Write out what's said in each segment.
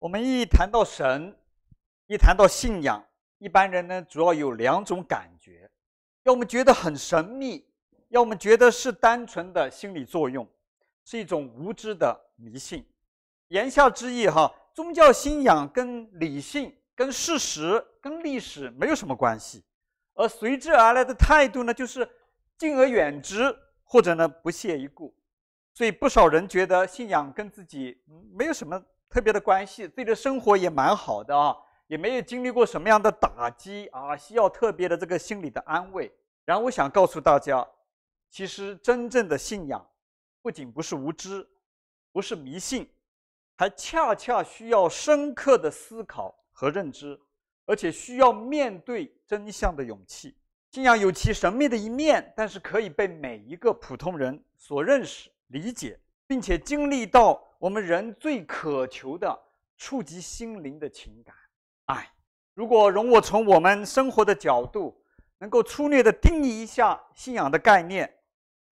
我们一谈到神，一谈到信仰，一般人呢主要有两种感觉：要么觉得很神秘，要么觉得是单纯的心理作用，是一种无知的迷信。言下之意，哈，宗教信仰跟理性、跟事实、跟历史没有什么关系，而随之而来的态度呢，就是敬而远之，或者呢不屑一顾。所以不少人觉得信仰跟自己没有什么。特别的关系，自己的生活也蛮好的啊，也没有经历过什么样的打击啊，需要特别的这个心理的安慰。然后我想告诉大家，其实真正的信仰，不仅不是无知，不是迷信，还恰恰需要深刻的思考和认知，而且需要面对真相的勇气。信仰有其神秘的一面，但是可以被每一个普通人所认识、理解，并且经历到。我们人最渴求的触及心灵的情感，爱。如果容我从我们生活的角度，能够粗略地定义一下信仰的概念，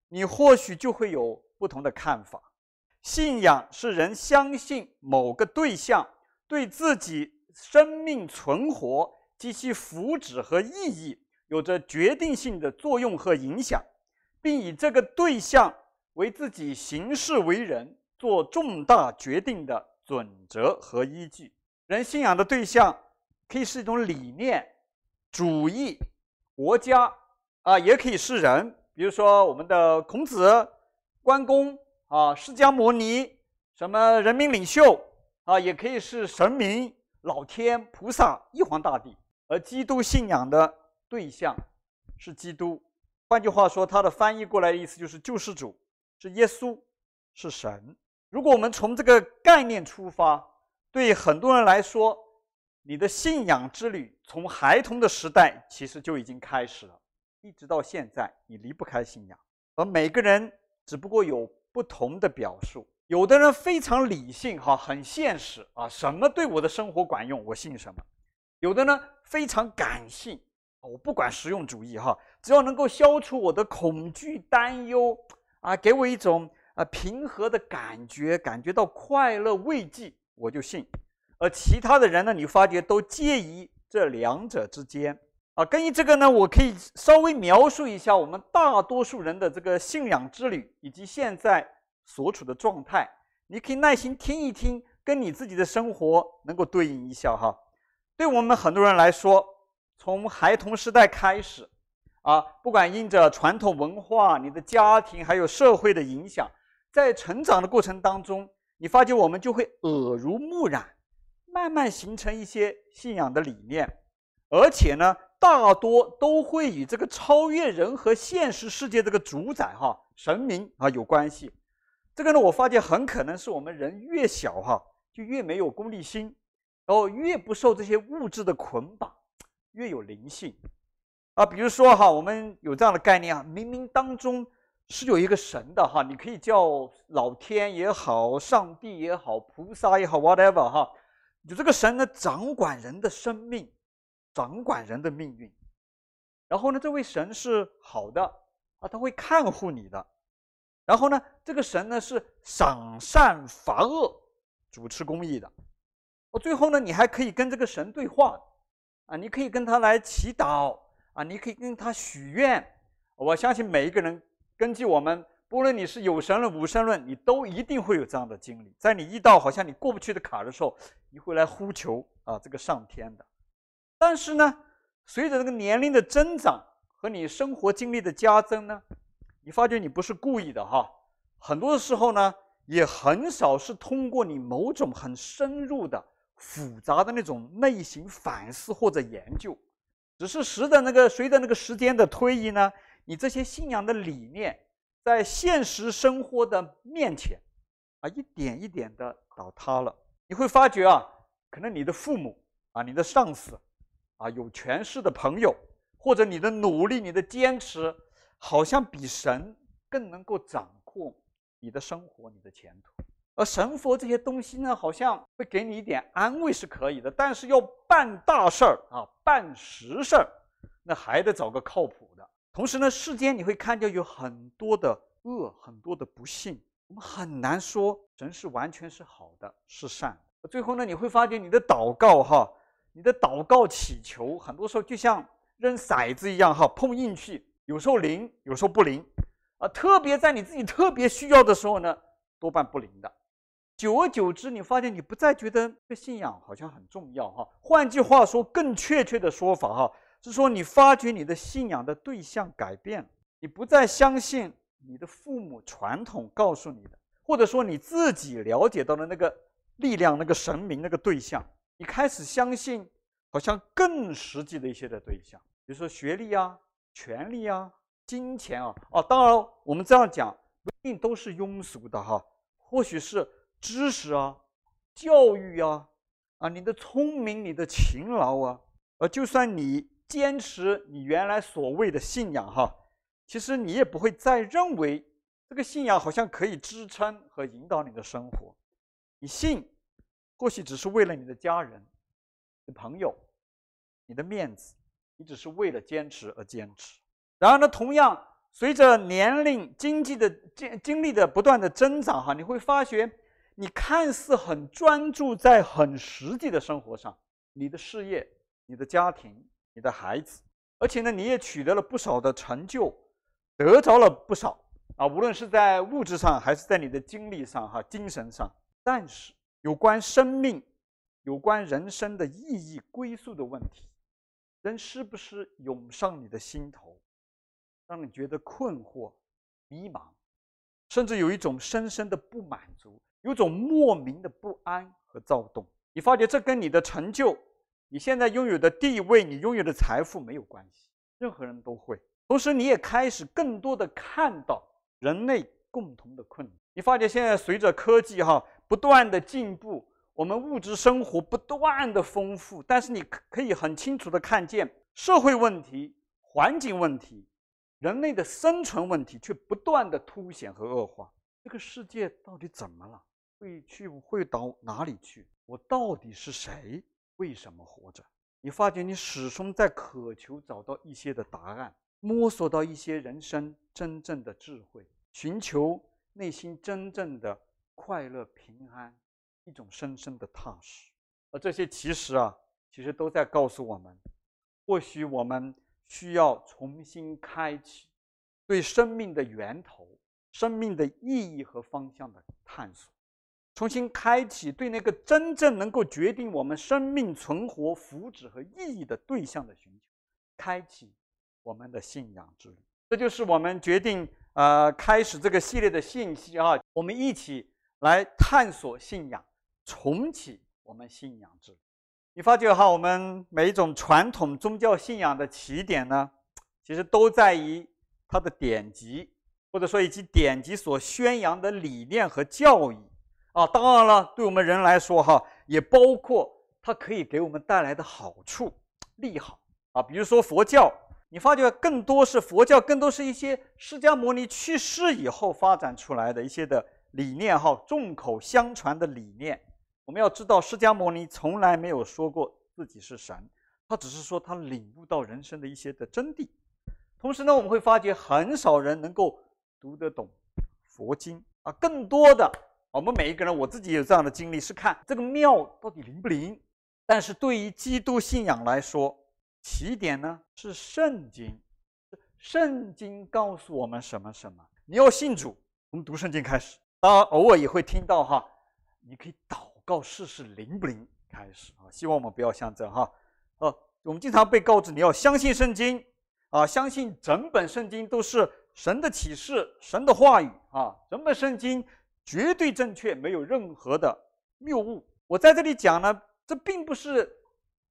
你或许就会有不同的看法。信仰是人相信某个对象对自己生命存活及其福祉和意义有着决定性的作用和影响，并以这个对象为自己行事为人。做重大决定的准则和依据，人信仰的对象可以是一种理念、主义、国家啊，也可以是人，比如说我们的孔子、关公啊、释迦牟尼，什么人民领袖啊，也可以是神明、老天、菩萨、玉皇大帝。而基督信仰的对象是基督，换句话说，它的翻译过来的意思就是救世主，是耶稣，是神。如果我们从这个概念出发，对很多人来说，你的信仰之旅从孩童的时代其实就已经开始了，一直到现在，你离不开信仰。而每个人只不过有不同的表述，有的人非常理性，哈，很现实啊，什么对我的生活管用，我信什么；有的呢非常感性，我不管实用主义，哈，只要能够消除我的恐惧、担忧，啊，给我一种。啊，平和的感觉，感觉到快乐慰藉，我就信。而其他的人呢，你发觉都介于这两者之间。啊，根据这个呢，我可以稍微描述一下我们大多数人的这个信仰之旅，以及现在所处的状态。你可以耐心听一听，跟你自己的生活能够对应一下哈。对我们很多人来说，从孩童时代开始，啊，不管因着传统文化、你的家庭还有社会的影响。在成长的过程当中，你发觉我们就会耳濡目染，慢慢形成一些信仰的理念，而且呢，大多都会与这个超越人和现实世界这个主宰哈神明啊有关系。这个呢，我发觉很可能是我们人越小哈，就越没有功利心，然后越不受这些物质的捆绑，越有灵性啊。比如说哈，我们有这样的概念啊，冥冥当中。是有一个神的哈，你可以叫老天也好，上帝也好，菩萨也好，whatever 哈，就这个神呢，掌管人的生命，掌管人的命运。然后呢，这位神是好的啊，他会看护你的。然后呢，这个神呢是赏善罚恶，主持公义的。哦，最后呢，你还可以跟这个神对话啊，你可以跟他来祈祷啊，你可以跟他许愿。我相信每一个人。根据我们，不论你是有神论、无神论，你都一定会有这样的经历。在你遇到好像你过不去的坎的时候，你会来呼求啊，这个上天的。但是呢，随着这个年龄的增长和你生活经历的加增呢，你发觉你不是故意的哈。很多的时候呢，也很少是通过你某种很深入的、复杂的那种内心反思或者研究，只是时的那个随着那个时间的推移呢。你这些信仰的理念，在现实生活的面前，啊，一点一点的倒塌了。你会发觉啊，可能你的父母啊，你的上司，啊，有权势的朋友，或者你的努力、你的坚持，好像比神更能够掌控你的生活、你的前途。而神佛这些东西呢，好像会给你一点安慰是可以的，但是要办大事儿啊，办实事儿，那还得找个靠谱的。同时呢，世间你会看见有很多的恶，很多的不幸，我们很难说神是完全是好的，是善。最后呢，你会发觉你的祷告哈，你的祷告祈求，很多时候就像扔骰子一样哈，碰运气，有时候灵，有时候不灵，啊，特别在你自己特别需要的时候呢，多半不灵的。久而久之，你发现你不再觉得这信仰好像很重要哈。换句话说，更确切的说法哈，是说你发觉你的信仰的对象改变了，你不再相信你的父母传统告诉你的，或者说你自己了解到的那个。力量，那个神明，那个对象，你开始相信，好像更实际的一些的对象，比如说学历啊、权力啊、金钱啊。哦，当然我们这样讲不一定都是庸俗的哈，或许是知识啊、教育啊、啊你的聪明、你的勤劳啊，呃，就算你坚持你原来所谓的信仰哈，其实你也不会再认为这个信仰好像可以支撑和引导你的生活。你信，或许只是为了你的家人、你朋友、你的面子，你只是为了坚持而坚持。然而呢，同样随着年龄、经济的经经历的不断的增长，哈，你会发觉，你看似很专注在很实际的生活上，你的事业、你的家庭、你的孩子，而且呢，你也取得了不少的成就，得着了不少啊，无论是在物质上，还是在你的精力上，哈，精神上。但是，有关生命、有关人生的意义、归宿的问题，人是不是涌上你的心头，让你觉得困惑、迷茫，甚至有一种深深的不满足，有种莫名的不安和躁动？你发觉这跟你的成就、你现在拥有的地位、你拥有的财富没有关系。任何人都会。同时，你也开始更多的看到人类共同的困难。你发觉现在随着科技哈。不断的进步，我们物质生活不断的丰富，但是你可以很清楚的看见社会问题、环境问题、人类的生存问题却不断的凸显和恶化。这个世界到底怎么了？会去会到哪里去？我到底是谁？为什么活着？你发觉你始终在渴求找到一些的答案，摸索到一些人生真正的智慧，寻求内心真正的。快乐、平安，一种深深的踏实，而这些其实啊，其实都在告诉我们，或许我们需要重新开启对生命的源头、生命的意义和方向的探索，重新开启对那个真正能够决定我们生命存活、福祉和意义的对象的寻求，开启我们的信仰之旅。这就是我们决定呃开始这个系列的信息啊，我们一起。来探索信仰，重启我们信仰之旅。你发觉哈，我们每一种传统宗教信仰的起点呢，其实都在于它的典籍，或者说以及典籍所宣扬的理念和教义啊。当然了，对我们人来说哈，也包括它可以给我们带来的好处、利好啊。比如说佛教，你发觉更多是佛教，更多是一些释迦牟尼去世以后发展出来的一些的。理念哈，众口相传的理念，我们要知道，释迦牟尼从来没有说过自己是神，他只是说他领悟到人生的一些的真谛。同时呢，我们会发觉很少人能够读得懂佛经啊，更多的我们每一个人，我自己有这样的经历，是看这个庙到底灵不灵。但是对于基督信仰来说，起点呢是圣经，圣经告诉我们什么什么。你要信主，从读圣经开始。当然，偶尔也会听到哈，你可以祷告试试灵不灵。开始啊，希望我们不要像这样哈。哦，我们经常被告知你要相信圣经啊，相信整本圣经都是神的启示、神的话语啊，整本圣经绝对正确，没有任何的谬误。我在这里讲呢，这并不是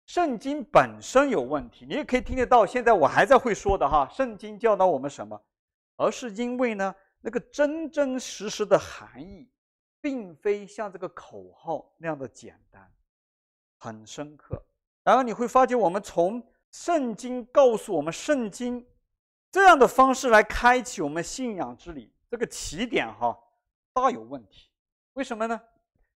圣经本身有问题，你也可以听得到。现在我还在会说的哈，圣经教导我们什么，而是因为呢。那个真真实实的含义，并非像这个口号那样的简单，很深刻。然后你会发觉，我们从圣经告诉我们圣经这样的方式来开启我们信仰之旅，这个起点哈大有问题。为什么呢？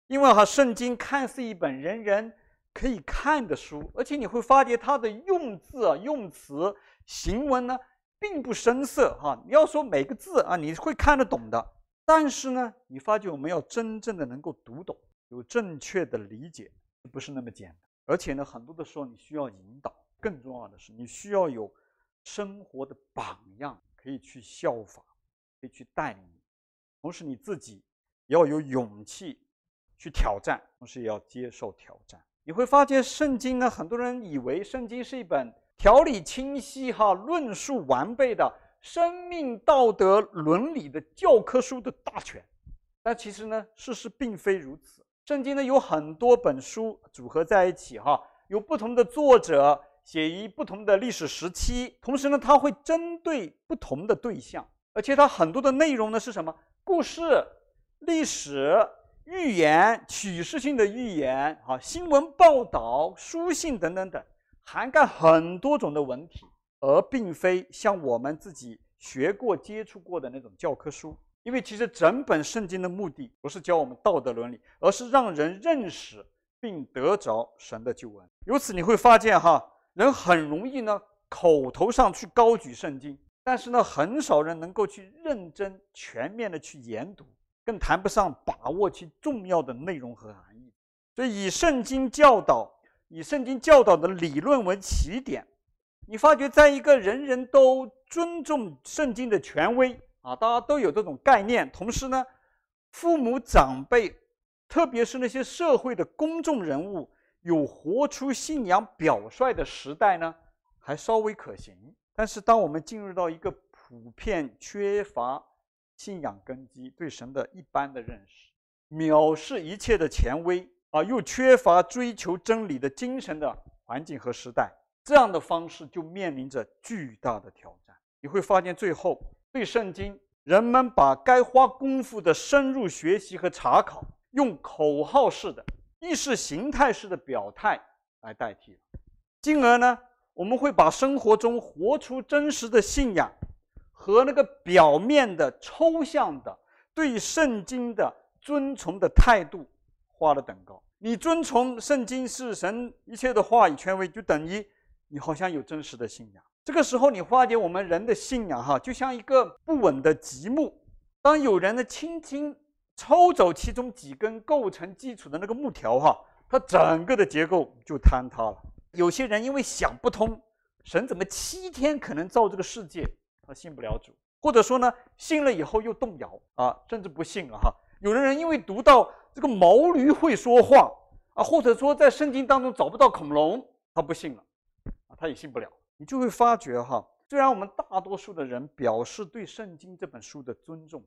因为哈圣经看似一本人人可以看的书，而且你会发觉它的用字啊、用词、行文呢。并不生涩哈，你要说每个字啊，你会看得懂的。但是呢，你发觉我们要真正的能够读懂，有正确的理解，不是那么简单。而且呢，很多的时候你需要引导，更重要的是你需要有生活的榜样可以去效法，可以去带领。同时你自己要有勇气去挑战，同时也要接受挑战。你会发现，圣经呢，很多人以为圣经是一本条理清晰、哈论述完备的生命道德伦理的教科书的大全，但其实呢，事实并非如此。圣经呢，有很多本书组合在一起，哈，有不同的作者写于不同的历史时期，同时呢，它会针对不同的对象，而且它很多的内容呢是什么？故事、历史、寓言、启示性的寓言，啊，新闻报道、书信等等等，涵盖很多种的文体，而并非像我们自己学过、接触过的那种教科书。因为其实整本圣经的目的不是教我们道德伦理，而是让人认识并得着神的救恩。由此你会发现，哈，人很容易呢口头上去高举圣经，但是呢很少人能够去认真全面的去研读，更谈不上把握其重要的内容和含义。所以以圣经教导，以圣经教导的理论为起点，你发觉在一个人人都尊重圣经的权威。啊，大家都有这种概念。同时呢，父母长辈，特别是那些社会的公众人物，有活出信仰表率的时代呢，还稍微可行。但是，当我们进入到一个普遍缺乏信仰根基、对神的一般的认识、藐视一切的权威啊，又缺乏追求真理的精神的环境和时代，这样的方式就面临着巨大的挑战。你会发现，最后。对圣经，人们把该花功夫的深入学习和查考，用口号式的、意识形态式的表态来代替了。进而呢，我们会把生活中活出真实的信仰和那个表面的抽象的对圣经的遵从的态度画了等号。你遵从圣经是神一切的话语权威，就等于你好像有真实的信仰。这个时候，你发觉我们人的信仰哈，就像一个不稳的积木。当有人呢轻轻抽走其中几根构成基础的那个木条哈，它整个的结构就坍塌了。有些人因为想不通，神怎么七天可能造这个世界，他信不了主；或者说呢，信了以后又动摇啊，甚至不信了哈。有的人因为读到这个毛驴会说话啊，或者说在圣经当中找不到恐龙，他不信了啊，他也信不了。你就会发觉哈，虽然我们大多数的人表示对圣经这本书的尊重，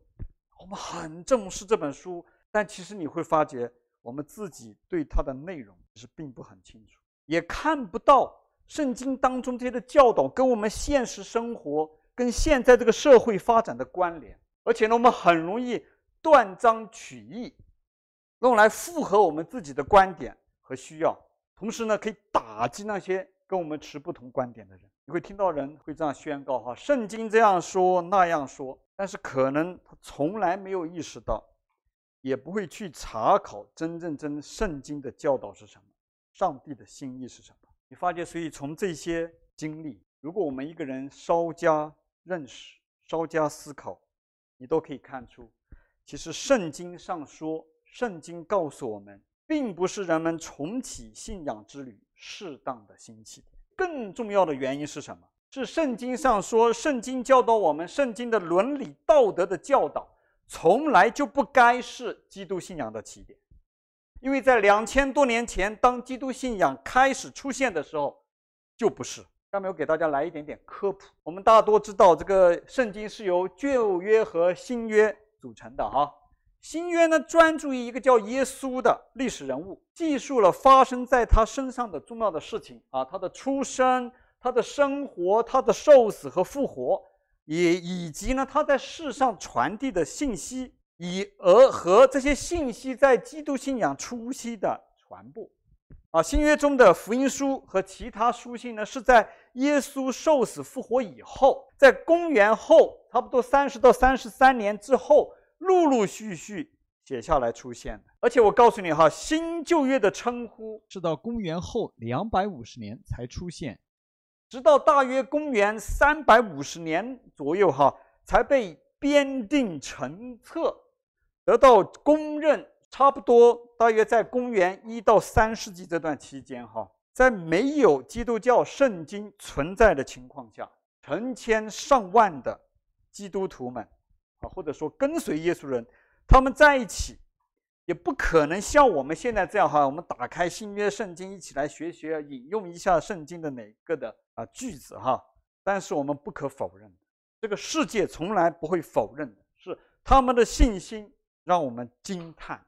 我们很重视这本书，但其实你会发觉，我们自己对它的内容其实并不很清楚，也看不到圣经当中这些的教导跟我们现实生活、跟现在这个社会发展的关联，而且呢，我们很容易断章取义，用来符合我们自己的观点和需要，同时呢，可以打击那些。跟我们持不同观点的人，你会听到人会这样宣告：哈，圣经这样说，那样说。但是可能他从来没有意识到，也不会去查考真正真圣经的教导是什么，上帝的心意是什么。你发觉，所以从这些经历，如果我们一个人稍加认识、稍加思考，你都可以看出，其实圣经上说，圣经告诉我们，并不是人们重启信仰之旅。适当的新起点，更重要的原因是什么？是圣经上说，圣经教导我们，圣经的伦理道德的教导，从来就不该是基督信仰的起点，因为在两千多年前，当基督信仰开始出现的时候，就不是。下面我给大家来一点点科普。我们大多知道，这个圣经是由旧约和新约组成的，哈。新约呢，专注于一个叫耶稣的历史人物，记述了发生在他身上的重要的事情啊，他的出生、他的生活、他的受死和复活，也以及呢他在世上传递的信息，以而和这些信息在基督信仰初期的传播。啊，新约中的福音书和其他书信呢，是在耶稣受死复活以后，在公元后差不多三十到三十三年之后。陆陆续续写下来出现的，而且我告诉你哈，新旧约的称呼是到公元后两百五十年才出现，直到大约公元三百五十年左右哈，才被编定成册，得到公认差不多大约在公元一到三世纪这段期间，哈，在没有基督教圣经存在的情况下，成千上万的基督徒们，啊，或者说跟随耶稣人，他们在一起，也不可能像我们现在这样哈，我们打开新约圣经一起来学学，引用一下圣经的哪个的啊句子哈。但是我们不可否认，这个世界从来不会否认的是他们的信心让我们惊叹。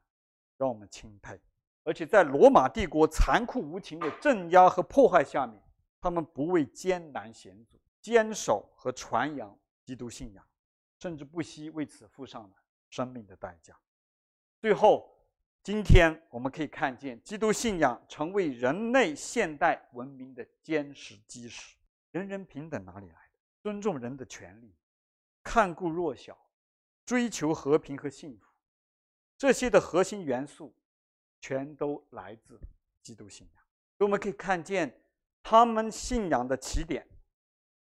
让我们钦佩，而且在罗马帝国残酷无情的镇压和迫害下面，他们不畏艰难险阻，坚守和传扬基督信仰，甚至不惜为此付上了生命的代价。最后，今天我们可以看见，基督信仰成为人类现代文明的坚实基石。人人平等哪里来的？尊重人的权利，看顾弱小，追求和平和幸福。这些的核心元素，全都来自基督信仰。所以我们可以看见，他们信仰的起点，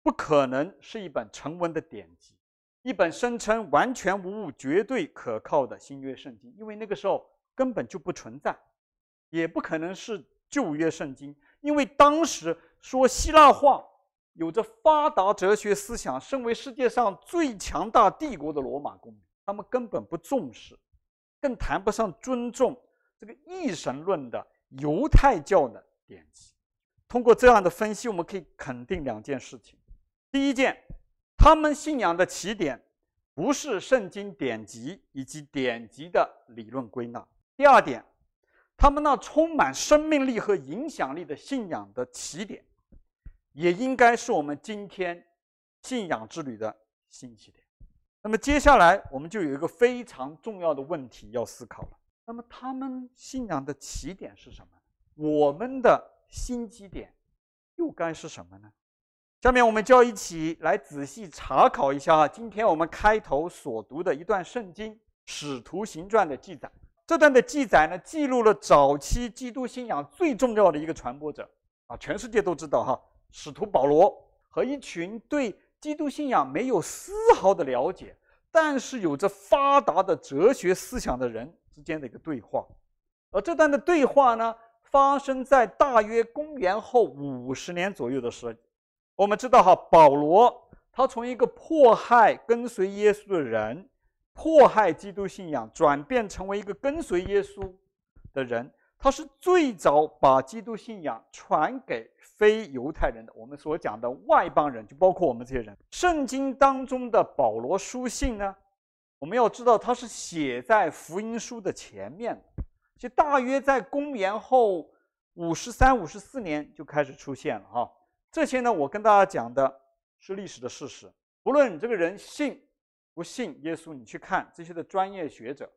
不可能是一本成文的典籍，一本声称完全无误、绝对可靠的新约圣经，因为那个时候根本就不存在；也不可能是旧约圣经，因为当时说希腊话、有着发达哲学思想、身为世界上最强大帝国的罗马公民，他们根本不重视。更谈不上尊重这个一神论的犹太教的典籍。通过这样的分析，我们可以肯定两件事情：第一件，他们信仰的起点不是圣经典籍以及典籍的理论归纳；第二点，他们那充满生命力和影响力的信仰的起点，也应该是我们今天信仰之旅的新起点。那么接下来我们就有一个非常重要的问题要思考了。那么他们信仰的起点是什么？我们的新基点又该是什么呢？下面我们就要一起来仔细查考一下啊今天我们开头所读的一段圣经《使徒行传》的记载。这段的记载呢，记录了早期基督信仰最重要的一个传播者啊，全世界都知道哈，使徒保罗和一群对。基督信仰没有丝毫的了解，但是有着发达的哲学思想的人之间的一个对话，而这段的对话呢，发生在大约公元后五十年左右的时候。我们知道哈，保罗他从一个迫害跟随耶稣的人，迫害基督信仰，转变成为一个跟随耶稣的人。他是最早把基督信仰传给非犹太人的，我们所讲的外邦人，就包括我们这些人。圣经当中的保罗书信呢，我们要知道，它是写在福音书的前面，就大约在公元后五十三、五十四年就开始出现了哈。这些呢，我跟大家讲的是历史的事实，不论你这个人信不信耶稣，你去看这些的专业学者，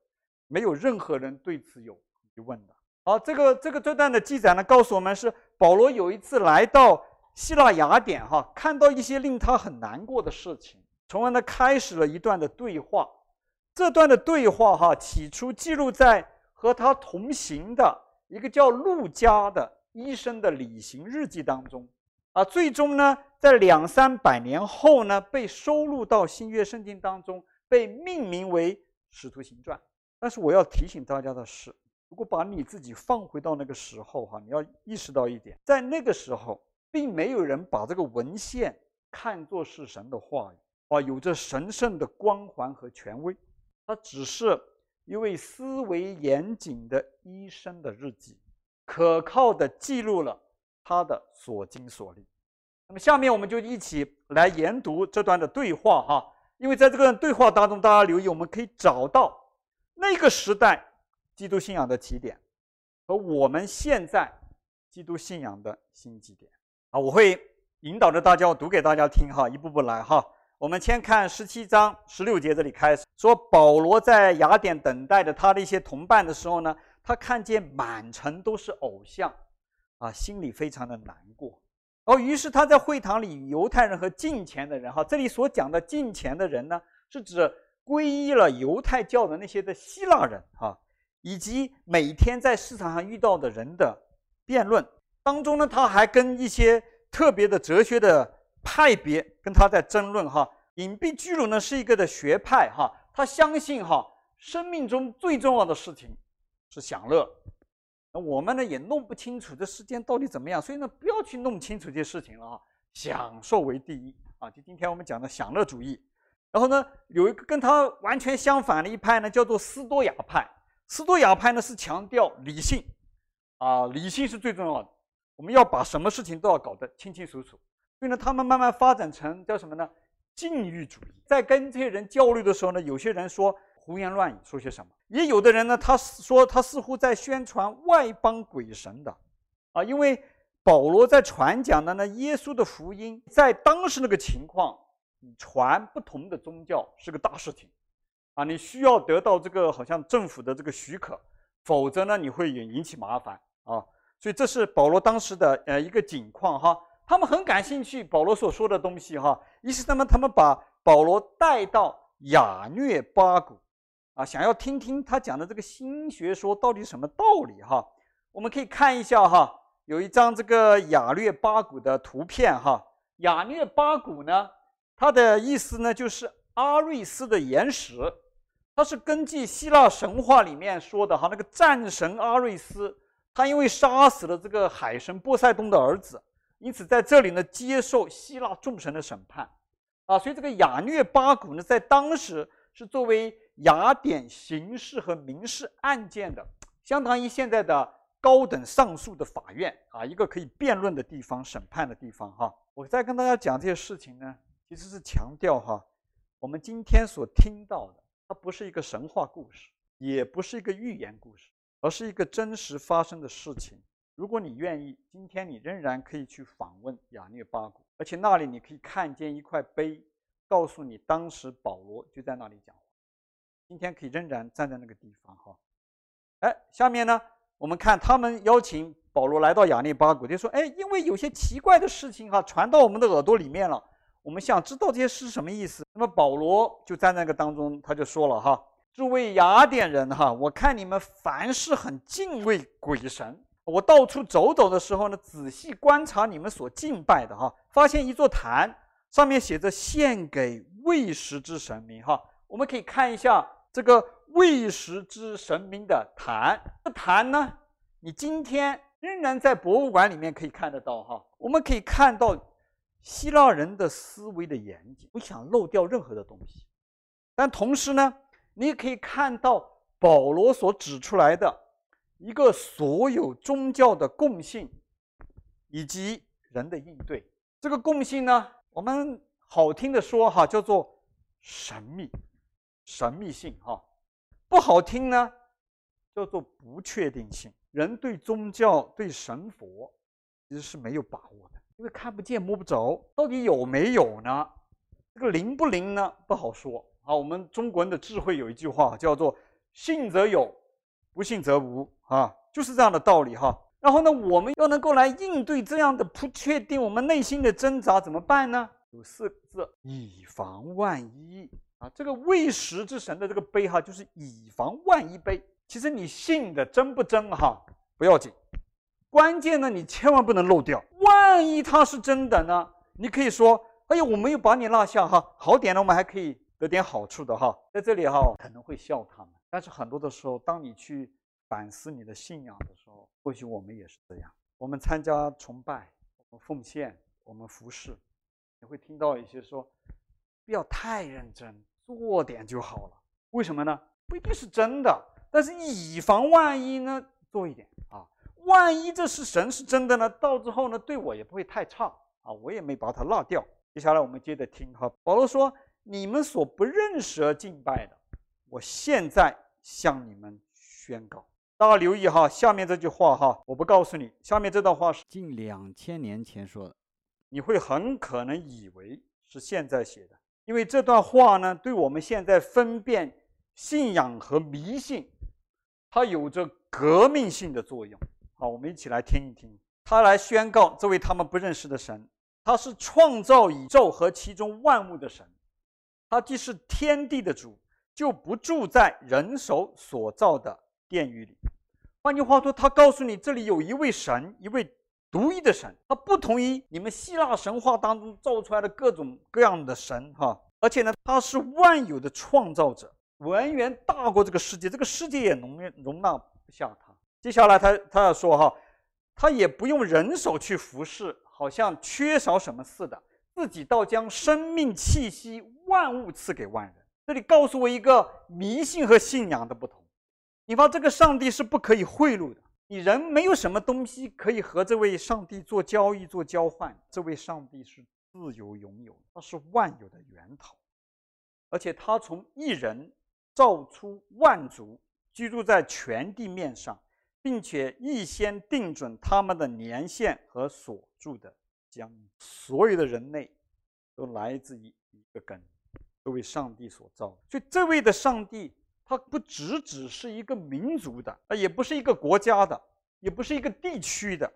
没有任何人对此有疑问的。好，这个这个这段的记载呢，告诉我们是保罗有一次来到希腊雅典，哈，看到一些令他很难过的事情，从而呢开始了一段的对话。这段的对话，哈，起初记录在和他同行的一个叫路加的医生的旅行日记当中，啊，最终呢，在两三百年后呢，被收录到新约圣经当中，被命名为《使徒行传》。但是我要提醒大家的是。如果把你自己放回到那个时候，哈，你要意识到一点，在那个时候，并没有人把这个文献看作是神的话语，啊，有着神圣的光环和权威，它只是一位思维严谨的医生的日记，可靠地记录了他的所经所历。那么，下面我们就一起来研读这段的对话，哈，因为在这个对话当中，大家留意，我们可以找到那个时代。基督信仰的起点和我们现在基督信仰的新基点啊，我会引导着大家，我读给大家听哈，一步步来哈。我们先看十七章十六节这里开始说，保罗在雅典等待着他的一些同伴的时候呢，他看见满城都是偶像啊，心里非常的难过。哦，于是他在会堂里犹太人和敬虔的人哈，这里所讲的敬虔的人呢，是指皈依了犹太教的那些的希腊人哈。以及每天在市场上遇到的人的辩论当中呢，他还跟一些特别的哲学的派别跟他在争论哈。隐蔽居鲁呢是一个的学派哈，他相信哈，生命中最重要的事情是享乐。那我们呢也弄不清楚这世间到底怎么样，所以呢不要去弄清楚这些事情了啊，享受为第一啊。就今天我们讲的享乐主义。然后呢，有一个跟他完全相反的一派呢，叫做斯多亚派。斯多亚派呢是强调理性，啊，理性是最重要的。我们要把什么事情都要搞得清清楚楚。所以呢，他们慢慢发展成叫什么呢？禁欲主义。在跟这些人交流的时候呢，有些人说胡言乱语，说些什么；也有的人呢，他说他似乎在宣传外邦鬼神的，啊，因为保罗在传讲的呢，耶稣的福音，在当时那个情况。传不同的宗教是个大事情，啊，你需要得到这个好像政府的这个许可，否则呢你会引引起麻烦啊。所以这是保罗当时的呃一个景况哈。他们很感兴趣保罗所说的东西哈，于是他们他们把保罗带到亚略巴谷，啊，想要听听他讲的这个新学说到底什么道理哈。我们可以看一下哈，有一张这个亚略巴谷的图片哈。亚略巴谷呢？它的意思呢，就是阿瑞斯的岩石，它是根据希腊神话里面说的哈，那个战神阿瑞斯，他因为杀死了这个海神波塞冬的儿子，因此在这里呢接受希腊众神的审判，啊，所以这个雅略巴谷呢，在当时是作为雅典刑事和民事案件的，相当于现在的高等上诉的法院啊，一个可以辩论的地方、审判的地方哈。我再跟大家讲这些事情呢。其实是强调哈，我们今天所听到的，它不是一个神话故事，也不是一个寓言故事，而是一个真实发生的事情。如果你愿意，今天你仍然可以去访问亚略巴谷，而且那里你可以看见一块碑，告诉你当时保罗就在那里讲话。今天可以仍然站在那个地方哈。哎，下面呢，我们看他们邀请保罗来到亚略巴谷，就说：哎，因为有些奇怪的事情哈传到我们的耳朵里面了。我们想知道这些是什么意思。那么保罗就在那个当中，他就说了哈：“诸位雅典人哈，我看你们凡事很敬畏鬼神。我到处走走的时候呢，仔细观察你们所敬拜的哈，发现一座坛，上面写着‘献给未食之神明’哈。我们可以看一下这个未食之神明的坛。这坛呢，你今天仍然在博物馆里面可以看得到哈。我们可以看到。”希腊人的思维的严谨，不想漏掉任何的东西，但同时呢，你也可以看到保罗所指出来的一个所有宗教的共性，以及人的应对。这个共性呢，我们好听的说哈，叫做神秘、神秘性哈；不好听呢，叫做不确定性。人对宗教、对神佛，其实是没有把握的。因为看不见摸不着，到底有没有呢？这个灵不灵呢？不好说啊。我们中国人的智慧有一句话叫做“信则有，不信则无”啊，就是这样的道理哈。然后呢，我们要能够来应对这样的不确定，我们内心的挣扎怎么办呢？有四个字：以防万一啊。这个未识之神的这个碑哈，就是以防万一碑。其实你信的真不真哈，不要紧。关键呢，你千万不能漏掉。万一它是真的呢？你可以说：“哎呀，我没有把你落下哈，好点呢，我们还可以得点好处的哈。”在这里哈，可能会笑他们。但是很多的时候，当你去反思你的信仰的时候，或许我们也是这样。我们参加崇拜，我们奉献，我们服侍，你会听到一些说：“不要太认真，做点就好了。”为什么呢？不一定是真的，但是以防万一呢，做一点啊。万一这是神是真的呢？到之后呢，对我也不会太差啊，我也没把它落掉。接下来我们接着听哈，保罗说：“你们所不认识而敬拜的，我现在向你们宣告。”大家留意哈，下面这句话哈，我不告诉你，下面这段话是近两千年前说的，你会很可能以为是现在写的，因为这段话呢，对我们现在分辨信仰和迷信，它有着革命性的作用。好，我们一起来听一听。他来宣告这位他们不认识的神，他是创造宇宙和其中万物的神。他既是天地的主，就不住在人手所造的殿宇里。换句话说，他告诉你，这里有一位神，一位独一的神。他不同于你们希腊神话当中造出来的各种各样的神，哈。而且呢，他是万有的创造者，远远大过这个世界。这个世界也容容纳。不下他。接下来他他要说哈，他也不用人手去服侍，好像缺少什么似的，自己倒将生命气息万物赐给万人。这里告诉我一个迷信和信仰的不同。你发这个上帝是不可以贿赂的，你人没有什么东西可以和这位上帝做交易、做交换。这位上帝是自由拥有，他是万有的源头，而且他从一人造出万族，居住在全地面上。并且预先定准他们的年限和所住的疆域，所有的人类都来自于一个根，都为上帝所造。所以，这位的上帝，他不只只是一个民族的，啊，也不是一个国家的，也不是一个地区的，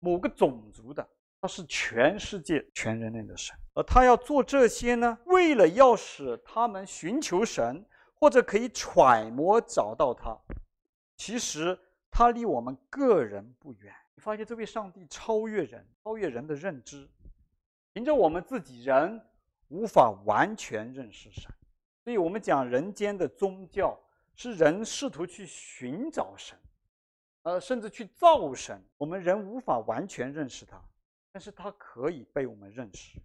某个种族的，他是全世界全人类的神。而他要做这些呢，为了要使他们寻求神，或者可以揣摩找到他。其实。他离我们个人不远。你发现这位上帝超越人，超越人的认知。凭着我们自己人无法完全认识神，所以我们讲人间的宗教是人试图去寻找神，呃，甚至去造神。我们人无法完全认识他，但是他可以被我们认识。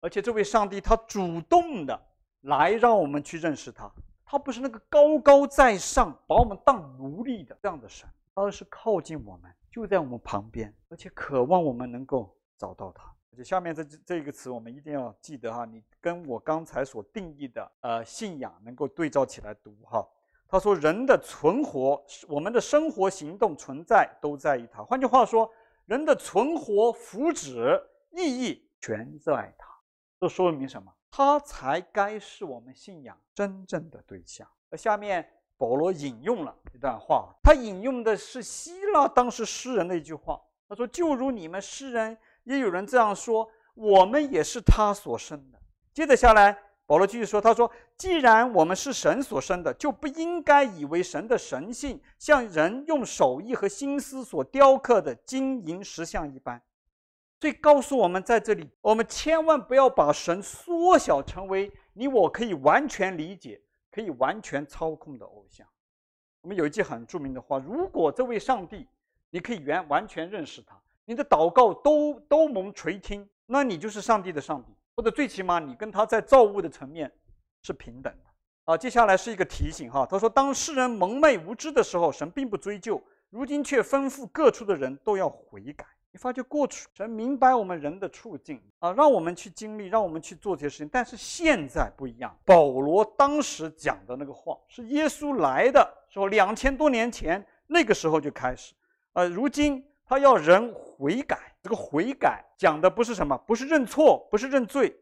而且这位上帝他主动的来让我们去认识他。他不是那个高高在上把我们当奴隶的这样的神，而是靠近我们，就在我们旁边，而且渴望我们能够找到他。而且下面这这个词我们一定要记得哈，你跟我刚才所定义的呃信仰能够对照起来读哈。他说人的存活，我们的生活、行动、存在都在于他。换句话说，人的存活、福祉、意义全在他。这说明什么？他才该是我们信仰真正的对象。而下面保罗引用了一段话，他引用的是希腊当时诗人的一句话。他说：“就如你们诗人也有人这样说，我们也是他所生的。”接着下来，保罗继续说：“他说，既然我们是神所生的，就不应该以为神的神性像人用手艺和心思所雕刻的金银石像一般。”所以告诉我们，在这里，我们千万不要把神缩小成为你我可以完全理解、可以完全操控的偶像。我们有一句很著名的话：如果这位上帝，你可以完完全认识他，你的祷告都都蒙垂听，那你就是上帝的上帝，或者最起码你跟他在造物的层面是平等的。啊，接下来是一个提醒哈，他说：当世人蒙昧无知的时候，神并不追究；如今却吩咐各处的人都要悔改。你发觉过去神明白我们人的处境啊，让我们去经历，让我们去做这些事情。但是现在不一样。保罗当时讲的那个话，是耶稣来的时候两千多年前那个时候就开始。呃，如今他要人悔改，这个悔改讲的不是什么，不是认错，不是认罪，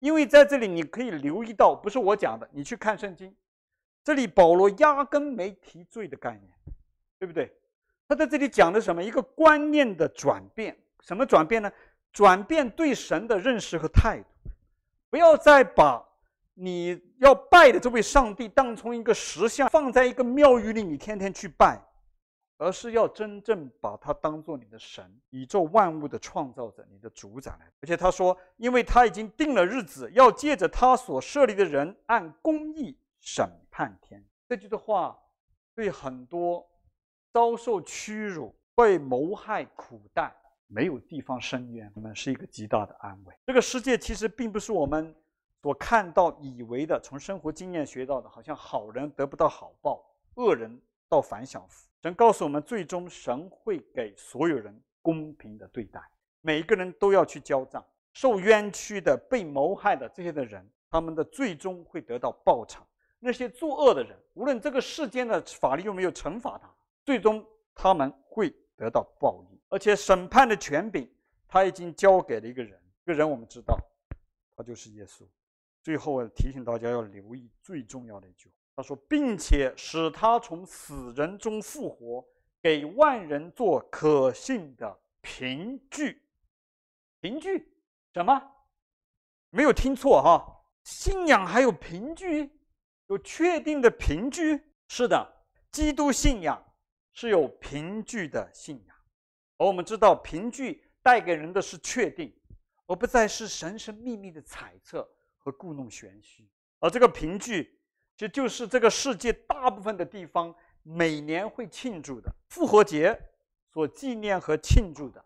因为在这里你可以留意到，不是我讲的，你去看圣经，这里保罗压根没提罪的概念，对不对？他在这里讲的什么？一个观念的转变，什么转变呢？转变对神的认识和态度，不要再把你要拜的这位上帝当成一个石像，放在一个庙宇里，你天天去拜，而是要真正把他当做你的神，宇宙万物的创造者，你的主宰来。而且他说，因为他已经定了日子，要借着他所设立的人按公义审判天。这句的话对很多。遭受屈辱、被谋害、苦待，没有地方伸冤，我们是一个极大的安慰。这个世界其实并不是我们所看到、以为的，从生活经验学到的，好像好人得不到好报，恶人倒反享福。神告诉我们，最终神会给所有人公平的对待，每一个人都要去交账。受冤屈的、被谋害的这些的人，他们的最终会得到报偿。那些作恶的人，无论这个世间的法律有没有惩罚他。最终他们会得到报应，而且审判的权柄他已经交给了一个人，这个人我们知道，他就是耶稣。最后我提醒大家要留意最重要的一句话，他说，并且使他从死人中复活，给万人做可信的凭据。凭据什么？没有听错哈，信仰还有凭据，有确定的凭据。是的，基督信仰。是有凭据的信仰，而我们知道凭据带给人的是确定，而不再是神神秘秘的猜测和故弄玄虚。而这个凭据，其实就是这个世界大部分的地方每年会庆祝的复活节所纪念和庆祝的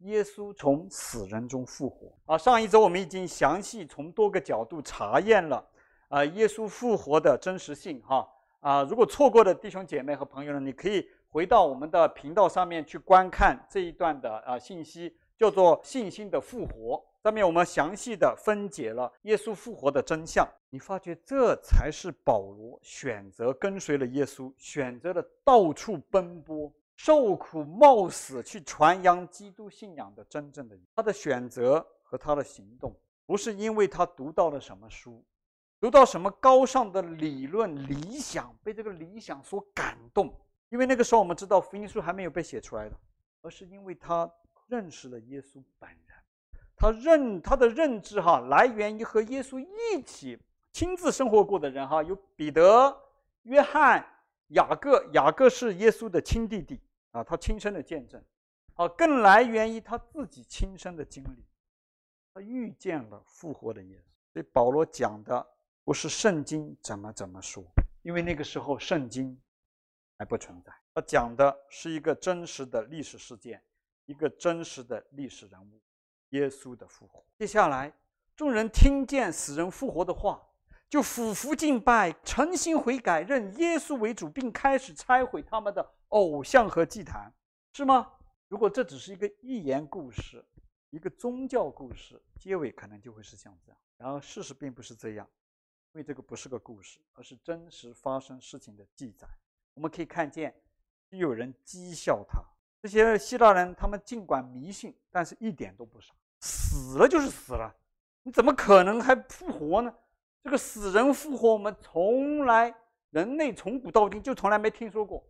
耶稣从死人中复活。啊，上一周我们已经详细从多个角度查验了啊耶稣复活的真实性。哈啊，如果错过的弟兄姐妹和朋友呢，你可以回到我们的频道上面去观看这一段的啊信息，叫做信心的复活。上面我们详细的分解了耶稣复活的真相，你发觉这才是保罗选择跟随了耶稣，选择了到处奔波、受苦冒死去传扬基督信仰的真正的。他的选择和他的行动，不是因为他读到了什么书，读到什么高尚的理论理想，被这个理想所感动。因为那个时候我们知道福音书还没有被写出来的，而是因为他认识了耶稣本人。他认他的认知哈，来源于和耶稣一起亲自生活过的人哈，有彼得、约翰、雅各，雅各是耶稣的亲弟弟啊，他亲身的见证，啊，更来源于他自己亲身的经历，他遇见了复活的耶稣。所以保罗讲的不是圣经怎么怎么说，因为那个时候圣经还不存在，他讲的是一个真实的历史事件，一个真实的历史人物。耶稣的复活。接下来，众人听见死人复活的话，就俯伏敬拜，诚心悔改，认耶稣为主，并开始拆毁他们的偶像和祭坛，是吗？如果这只是一个寓言故事，一个宗教故事，结尾可能就会是像这样。然而事实并不是这样，因为这个不是个故事，而是真实发生事情的记载。我们可以看见，有人讥笑他。这些希腊人，他们尽管迷信，但是一点都不傻。死了就是死了，你怎么可能还复活呢？这个死人复活，我们从来人类从古到今就从来没听说过，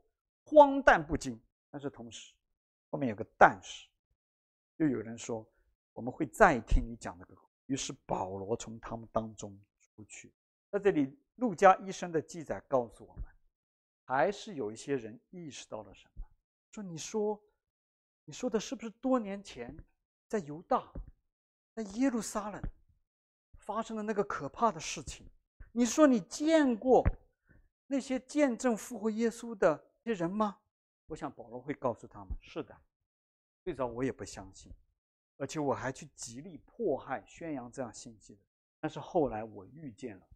荒诞不经。但是同时，后面有个但是，又有人说我们会再听你讲这个。于是保罗从他们当中出去。在这里，路加医生的记载告诉我们，还是有一些人意识到了什么。说，你说，你说的是不是多年前在犹大、在耶路撒冷发生的那个可怕的事情？你说你见过那些见证复活耶稣的这些人吗？我想保罗会告诉他们：是的，最早我也不相信，而且我还去极力迫害宣扬这样信息的。但是后来我遇见了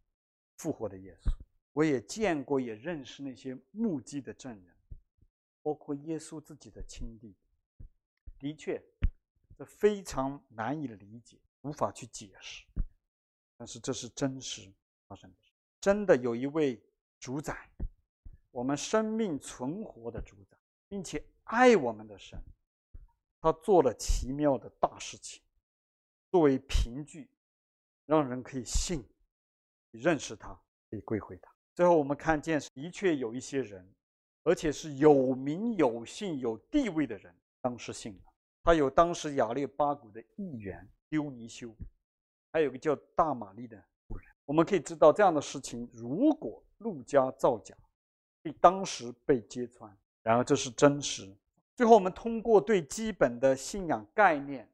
复活的耶稣，我也见过，也认识那些目击的证人。包括耶稣自己的亲弟，的确，这非常难以理解，无法去解释。但是这是真实发生的事，真的有一位主宰，我们生命存活的主宰，并且爱我们的神，他做了奇妙的大事情，作为凭据，让人可以信，认识他，可以归回他。最后我们看见，的确有一些人。而且是有名有姓有地位的人，当时信了。他有当时亚列巴谷的议员丢尼修，还有个叫大玛丽的。我们可以知道这样的事情，如果陆家造假，被当时被揭穿。然而这是真实。最后，我们通过对基本的信仰概念，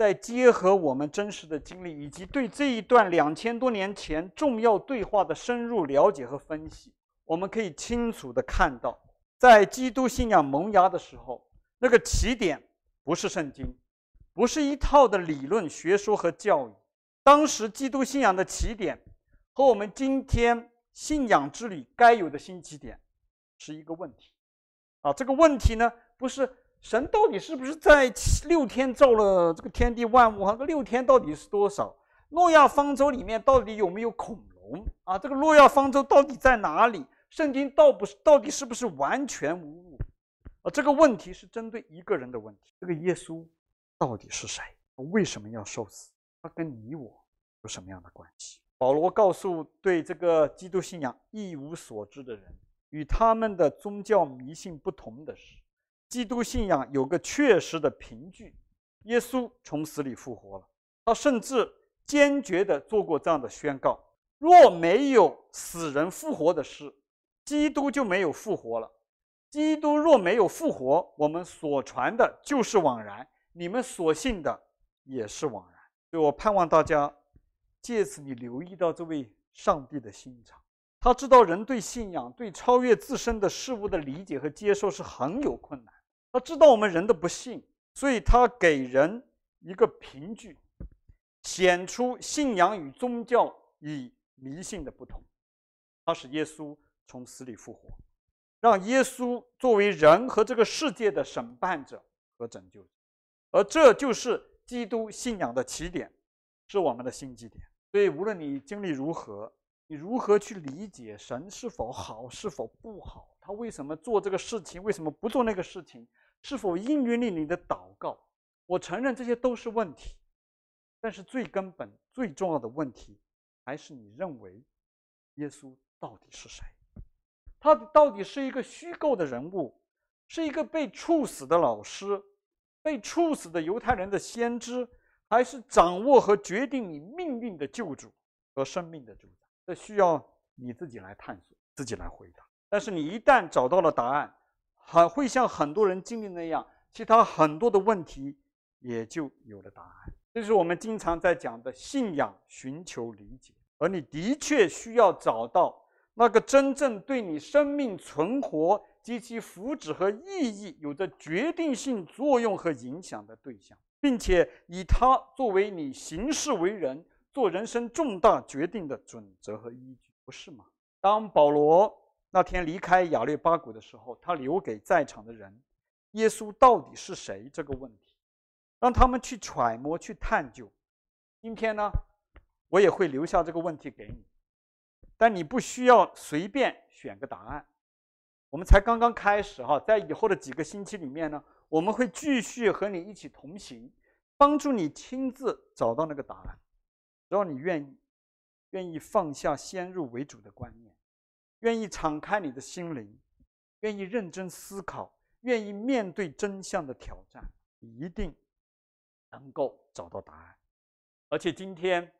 再结合我们真实的经历，以及对这一段两千多年前重要对话的深入了解和分析，我们可以清楚地看到。在基督信仰萌芽的时候，那个起点不是圣经，不是一套的理论学说和教育。当时基督信仰的起点和我们今天信仰之旅该有的新起点是一个问题。啊，这个问题呢，不是神到底是不是在六天造了这个天地万物？哈，这六天到底是多少？诺亚方舟里面到底有没有恐龙？啊，这个诺亚方舟到底在哪里？圣经到不是到底是不是完全无误？啊这个问题是针对一个人的问题。这个耶稣到底是谁？为什么要受死？他跟你我有什么样的关系？保罗告诉对这个基督信仰一无所知的人，与他们的宗教迷信不同的是，基督信仰有个确实的凭据：耶稣从死里复活了。他甚至坚决地做过这样的宣告：若没有死人复活的事，基督就没有复活了。基督若没有复活，我们所传的就是枉然，你们所信的也是枉然。所以我盼望大家借此你留意到这位上帝的心肠，他知道人对信仰、对超越自身的事物的理解和接受是很有困难。他知道我们人的不幸，所以他给人一个凭据，显出信仰与宗教与迷信的不同。他使耶稣从死里复活，让耶稣作为人和这个世界的审判者和拯救者，而这就是基督信仰的起点，是我们的新基点。所以，无论你经历如何，你如何去理解神是否好，是否不好，他为什么做这个事情，为什么不做那个事情，是否应允了你的祷告，我承认这些都是问题，但是最根本、最重要的问题，还是你认为耶稣到底是谁？他到底是一个虚构的人物，是一个被处死的老师，被处死的犹太人的先知？还是掌握和决定你命运的救主和生命的主宰，这需要你自己来探索，自己来回答。但是你一旦找到了答案，很会像很多人经历那样，其他很多的问题也就有了答案。这是我们经常在讲的信仰，寻求理解。而你的确需要找到那个真正对你生命存活及其福祉和意义有着决定性作用和影响的对象。并且以他作为你行事为人、做人生重大决定的准则和依据，不是吗？当保罗那天离开亚略巴谷的时候，他留给在场的人：“耶稣到底是谁？”这个问题，让他们去揣摩、去探究。今天呢，我也会留下这个问题给你，但你不需要随便选个答案。我们才刚刚开始哈，在以后的几个星期里面呢。我们会继续和你一起同行，帮助你亲自找到那个答案。只要你愿意，愿意放下先入为主的观念，愿意敞开你的心灵，愿意认真思考，愿意面对真相的挑战，你一定能够找到答案。而且今天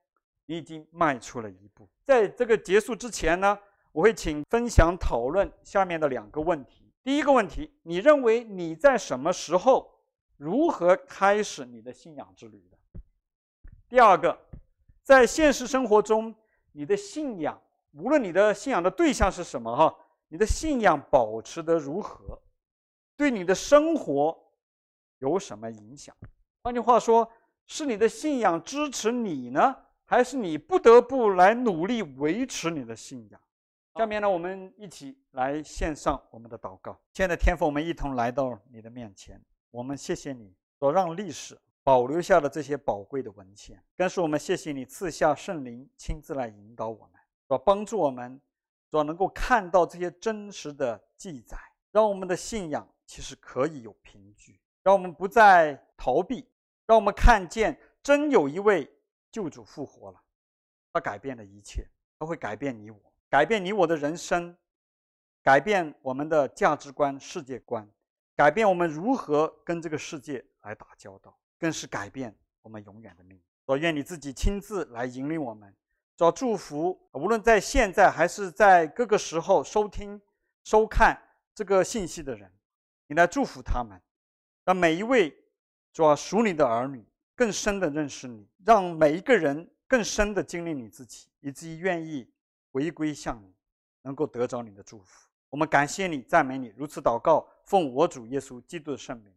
你已经迈出了一步。在这个结束之前呢，我会请分享讨论下面的两个问题。第一个问题，你认为你在什么时候、如何开始你的信仰之旅的？第二个，在现实生活中，你的信仰，无论你的信仰的对象是什么，哈，你的信仰保持得如何，对你的生活有什么影响？换句话说，是你的信仰支持你呢，还是你不得不来努力维持你的信仰？下面呢，我们一起来献上我们的祷告。亲爱的天父，我们一同来到你的面前，我们谢谢你所让历史保留下的这些宝贵的文献，更是我们谢谢你赐下圣灵亲自来引导我们，所帮助我们，所能够看到这些真实的记载，让我们的信仰其实可以有凭据，让我们不再逃避，让我们看见真有一位救主复活了，他改变了一切，他会改变你我。改变你我的人生，改变我们的价值观、世界观，改变我们如何跟这个世界来打交道，更是改变我们永远的命运。我愿你自己亲自来引领我们，找祝福，无论在现在还是在各个时候收听、收看这个信息的人，你来祝福他们，让每一位做属你的儿女更深的认识你，让每一个人更深的经历你自己，以至于愿意。回归向你，能够得着你的祝福。我们感谢你，赞美你。如此祷告，奉我主耶稣基督的圣名。